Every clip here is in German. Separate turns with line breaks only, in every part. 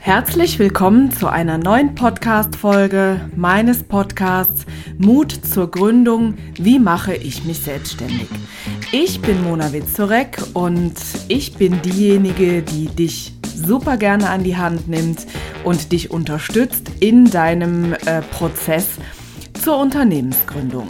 Herzlich willkommen zu einer neuen Podcast-Folge meines Podcasts Mut zur Gründung. Wie mache ich mich selbstständig? Ich bin Mona Witzorek und ich bin diejenige, die dich super gerne an die Hand nimmt und dich unterstützt in deinem äh, Prozess zur Unternehmensgründung.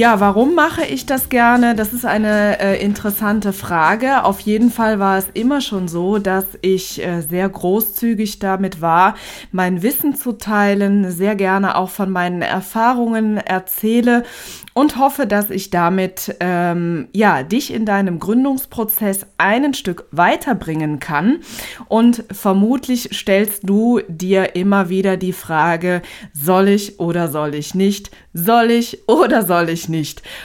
Ja, warum mache ich das gerne? Das ist eine äh, interessante Frage. Auf jeden Fall war es immer schon so, dass ich äh, sehr großzügig damit war, mein Wissen zu teilen, sehr gerne auch von meinen Erfahrungen erzähle und hoffe, dass ich damit ähm, ja dich in deinem Gründungsprozess ein Stück weiterbringen kann. Und vermutlich stellst du dir immer wieder die Frage: Soll ich oder soll ich nicht? Soll ich oder soll ich nicht?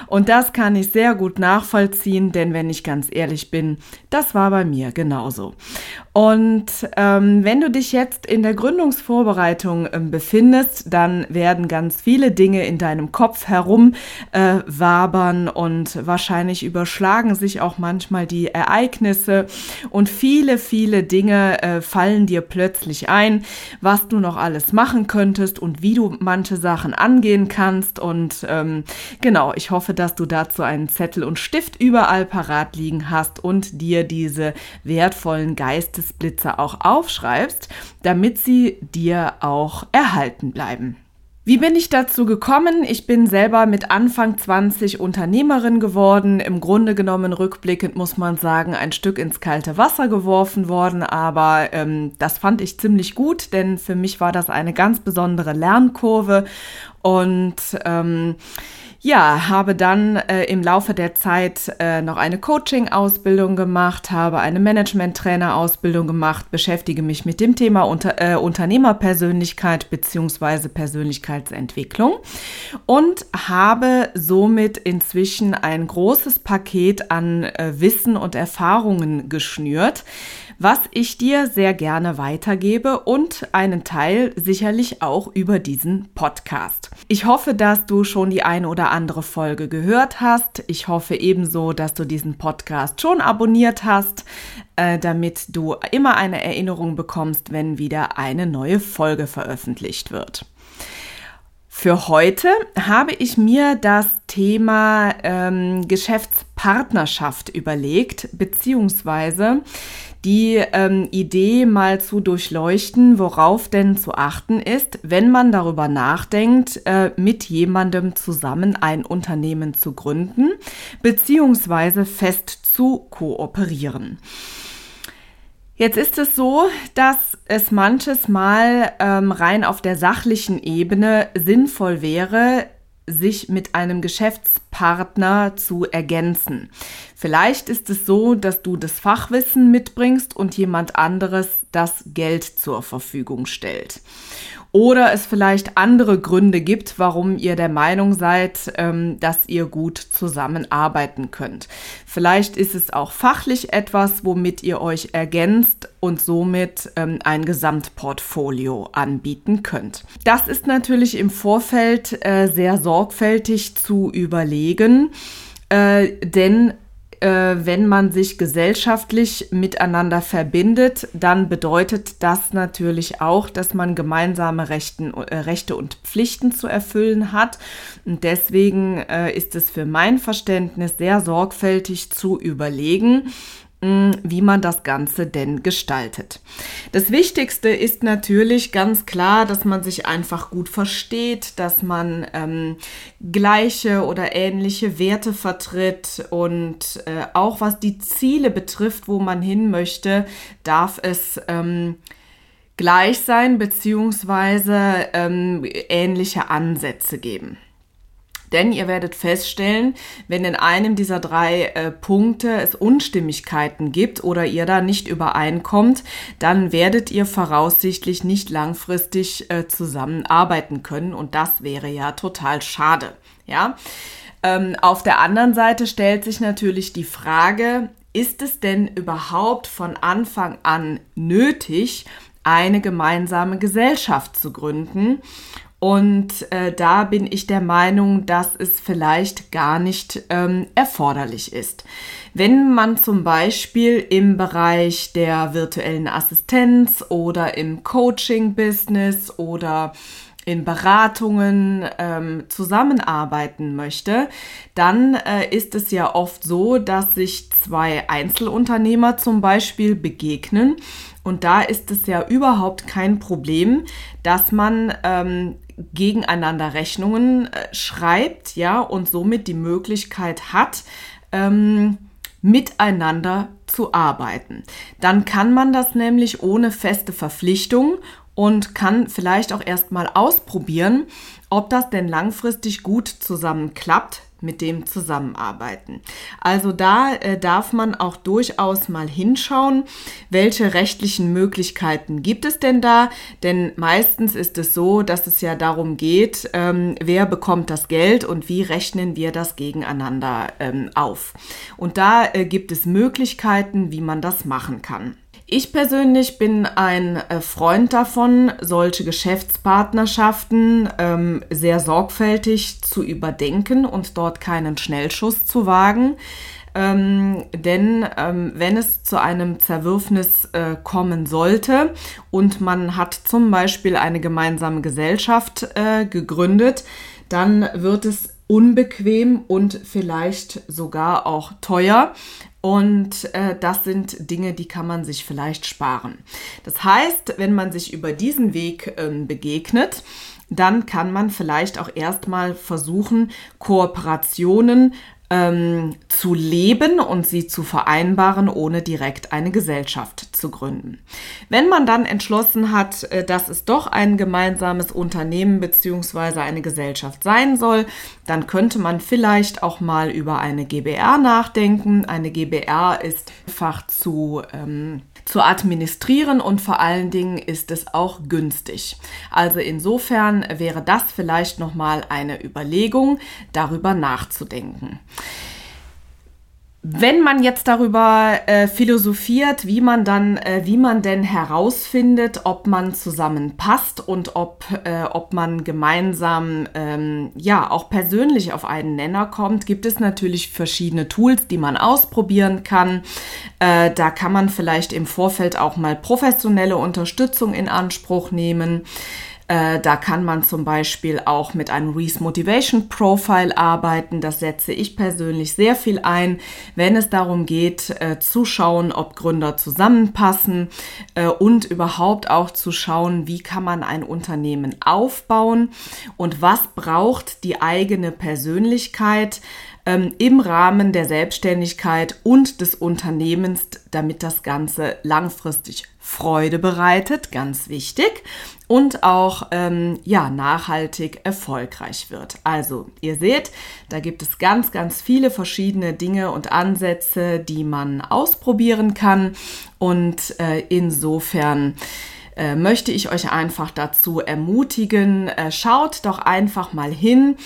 Und das kann ich sehr gut nachvollziehen, denn wenn ich ganz ehrlich bin, das war bei mir genauso. Und ähm, wenn du dich jetzt in der Gründungsvorbereitung äh, befindest, dann werden ganz viele Dinge in deinem Kopf herum äh, und wahrscheinlich überschlagen sich auch manchmal die Ereignisse und viele, viele Dinge äh, fallen dir plötzlich ein, was du noch alles machen könntest und wie du manche Sachen angehen kannst. Und ähm, genau, ich hoffe, dass du dazu einen Zettel und Stift überall parat liegen hast und dir diese wertvollen Geistes Geistesblitze auch aufschreibst, damit sie dir auch erhalten bleiben. Wie bin ich dazu gekommen? Ich bin selber mit Anfang 20 Unternehmerin geworden. Im Grunde genommen rückblickend muss man sagen, ein Stück ins kalte Wasser geworfen worden, aber ähm, das fand ich ziemlich gut, denn für mich war das eine ganz besondere Lernkurve und ähm, ja, habe dann äh, im Laufe der Zeit äh, noch eine Coaching-Ausbildung gemacht, habe eine Management-Trainer-Ausbildung gemacht, beschäftige mich mit dem Thema Unter äh, Unternehmerpersönlichkeit bzw. Persönlichkeitsentwicklung und habe somit inzwischen ein großes Paket an äh, Wissen und Erfahrungen geschnürt, was ich dir sehr gerne weitergebe und einen Teil sicherlich auch über diesen Podcast. Ich hoffe, dass du schon die eine oder andere Folge gehört hast. Ich hoffe ebenso, dass du diesen Podcast schon abonniert hast, äh, damit du immer eine Erinnerung bekommst, wenn wieder eine neue Folge veröffentlicht wird. Für heute habe ich mir das Thema ähm, Geschäftspartnerschaft überlegt, beziehungsweise die ähm, Idee mal zu durchleuchten, worauf denn zu achten ist, wenn man darüber nachdenkt, äh, mit jemandem zusammen ein Unternehmen zu gründen, beziehungsweise fest zu kooperieren. Jetzt ist es so, dass es manches Mal ähm, rein auf der sachlichen Ebene sinnvoll wäre, sich mit einem Geschäftspartner zu ergänzen. Vielleicht ist es so, dass du das Fachwissen mitbringst und jemand anderes das Geld zur Verfügung stellt oder es vielleicht andere Gründe gibt, warum ihr der Meinung seid, ähm, dass ihr gut zusammenarbeiten könnt. Vielleicht ist es auch fachlich etwas, womit ihr euch ergänzt und somit ähm, ein Gesamtportfolio anbieten könnt. Das ist natürlich im Vorfeld äh, sehr sorgfältig zu überlegen, äh, denn wenn man sich gesellschaftlich miteinander verbindet, dann bedeutet das natürlich auch, dass man gemeinsame Rechten, äh, Rechte und Pflichten zu erfüllen hat. Und deswegen äh, ist es für mein Verständnis sehr sorgfältig zu überlegen, wie man das Ganze denn gestaltet. Das Wichtigste ist natürlich ganz klar, dass man sich einfach gut versteht, dass man ähm, gleiche oder ähnliche Werte vertritt und äh, auch was die Ziele betrifft, wo man hin möchte, darf es ähm, gleich sein beziehungsweise ähm, ähnliche Ansätze geben. Denn ihr werdet feststellen, wenn in einem dieser drei äh, Punkte es Unstimmigkeiten gibt oder ihr da nicht übereinkommt, dann werdet ihr voraussichtlich nicht langfristig äh, zusammenarbeiten können und das wäre ja total schade. Ja. Ähm, auf der anderen Seite stellt sich natürlich die Frage, ist es denn überhaupt von Anfang an nötig, eine gemeinsame Gesellschaft zu gründen? Und äh, da bin ich der Meinung, dass es vielleicht gar nicht ähm, erforderlich ist. Wenn man zum Beispiel im Bereich der virtuellen Assistenz oder im Coaching-Business oder in Beratungen ähm, zusammenarbeiten möchte, dann äh, ist es ja oft so, dass sich zwei Einzelunternehmer zum Beispiel begegnen. Und da ist es ja überhaupt kein Problem, dass man ähm, gegeneinander Rechnungen äh, schreibt, ja, und somit die Möglichkeit hat, ähm, miteinander zu arbeiten. Dann kann man das nämlich ohne feste Verpflichtung und kann vielleicht auch erstmal ausprobieren, ob das denn langfristig gut zusammen klappt mit dem Zusammenarbeiten. Also da äh, darf man auch durchaus mal hinschauen, welche rechtlichen Möglichkeiten gibt es denn da? Denn meistens ist es so, dass es ja darum geht, ähm, wer bekommt das Geld und wie rechnen wir das gegeneinander ähm, auf. Und da äh, gibt es Möglichkeiten, wie man das machen kann. Ich persönlich bin ein äh, Freund davon, solche Geschäftspartnerschaften ähm, sehr sorgfältig zu überdenken und dort keinen Schnellschuss zu wagen. Ähm, denn ähm, wenn es zu einem Zerwürfnis äh, kommen sollte und man hat zum Beispiel eine gemeinsame Gesellschaft äh, gegründet, dann wird es unbequem und vielleicht sogar auch teuer. Und äh, das sind Dinge, die kann man sich vielleicht sparen. Das heißt, wenn man sich über diesen Weg ähm, begegnet, dann kann man vielleicht auch erstmal versuchen, Kooperationen ähm, zu leben und sie zu vereinbaren, ohne direkt eine Gesellschaft zu gründen. Wenn man dann entschlossen hat, äh, dass es doch ein gemeinsames Unternehmen bzw. eine Gesellschaft sein soll, dann könnte man vielleicht auch mal über eine GBR nachdenken. Eine GBR ist einfach zu ähm, zu administrieren und vor allen Dingen ist es auch günstig. Also insofern wäre das vielleicht noch mal eine Überlegung, darüber nachzudenken. Wenn man jetzt darüber äh, philosophiert, wie man dann, äh, wie man denn herausfindet, ob man zusammenpasst und ob, äh, ob man gemeinsam, ähm, ja, auch persönlich auf einen Nenner kommt, gibt es natürlich verschiedene Tools, die man ausprobieren kann. Äh, da kann man vielleicht im Vorfeld auch mal professionelle Unterstützung in Anspruch nehmen. Äh, da kann man zum Beispiel auch mit einem Reese Motivation Profile arbeiten. Das setze ich persönlich sehr viel ein, wenn es darum geht, äh, zu schauen, ob Gründer zusammenpassen äh, und überhaupt auch zu schauen, wie kann man ein Unternehmen aufbauen und was braucht die eigene Persönlichkeit ähm, im Rahmen der Selbstständigkeit und des Unternehmens, damit das Ganze langfristig Freude bereitet, ganz wichtig, und auch ähm, ja, nachhaltig erfolgreich wird. Also ihr seht, da gibt es ganz, ganz viele verschiedene Dinge und Ansätze, die man ausprobieren kann. Und äh, insofern äh, möchte ich euch einfach dazu ermutigen, äh, schaut doch einfach mal hin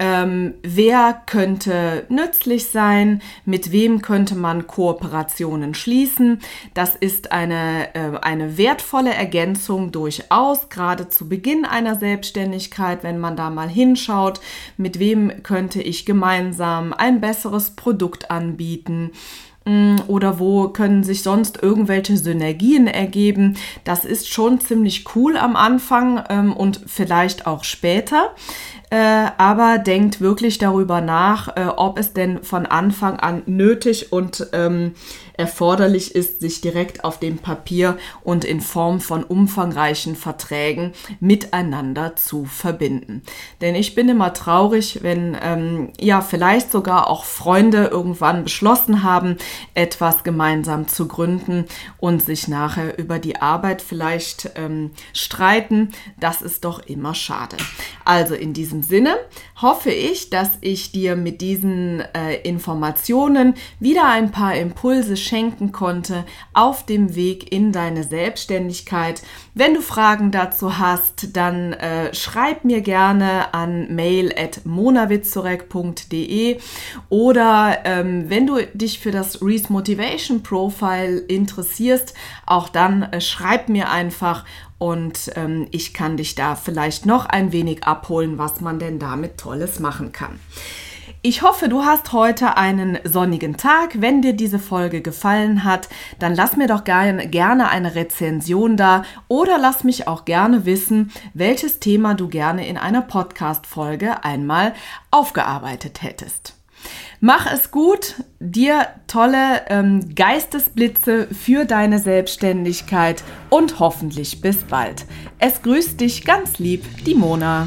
ähm, wer könnte nützlich sein, mit wem könnte man Kooperationen schließen. Das ist eine, äh, eine wertvolle Ergänzung durchaus, gerade zu Beginn einer Selbstständigkeit, wenn man da mal hinschaut, mit wem könnte ich gemeinsam ein besseres Produkt anbieten mm, oder wo können sich sonst irgendwelche Synergien ergeben. Das ist schon ziemlich cool am Anfang ähm, und vielleicht auch später aber denkt wirklich darüber nach, äh, ob es denn von Anfang an nötig und ähm, erforderlich ist, sich direkt auf dem Papier und in Form von umfangreichen Verträgen miteinander zu verbinden. Denn ich bin immer traurig, wenn ähm, ja vielleicht sogar auch Freunde irgendwann beschlossen haben, etwas gemeinsam zu gründen und sich nachher über die Arbeit vielleicht ähm, streiten. Das ist doch immer schade. Also in diesem Sinne hoffe ich, dass ich dir mit diesen äh, Informationen wieder ein paar Impulse schenken konnte auf dem Weg in deine Selbstständigkeit. Wenn du Fragen dazu hast, dann äh, schreib mir gerne an mail at monawitzorek.de oder ähm, wenn du dich für das Reese Motivation Profile interessierst, auch dann äh, schreib mir einfach und ähm, ich kann dich da vielleicht noch ein wenig abholen, was man denn damit Tolles machen kann. Ich hoffe, du hast heute einen sonnigen Tag. Wenn dir diese Folge gefallen hat, dann lass mir doch gerne eine Rezension da oder lass mich auch gerne wissen, welches Thema du gerne in einer Podcast-Folge einmal aufgearbeitet hättest. Mach es gut, dir tolle ähm, Geistesblitze für deine Selbstständigkeit und hoffentlich bis bald. Es grüßt dich ganz lieb, die Mona.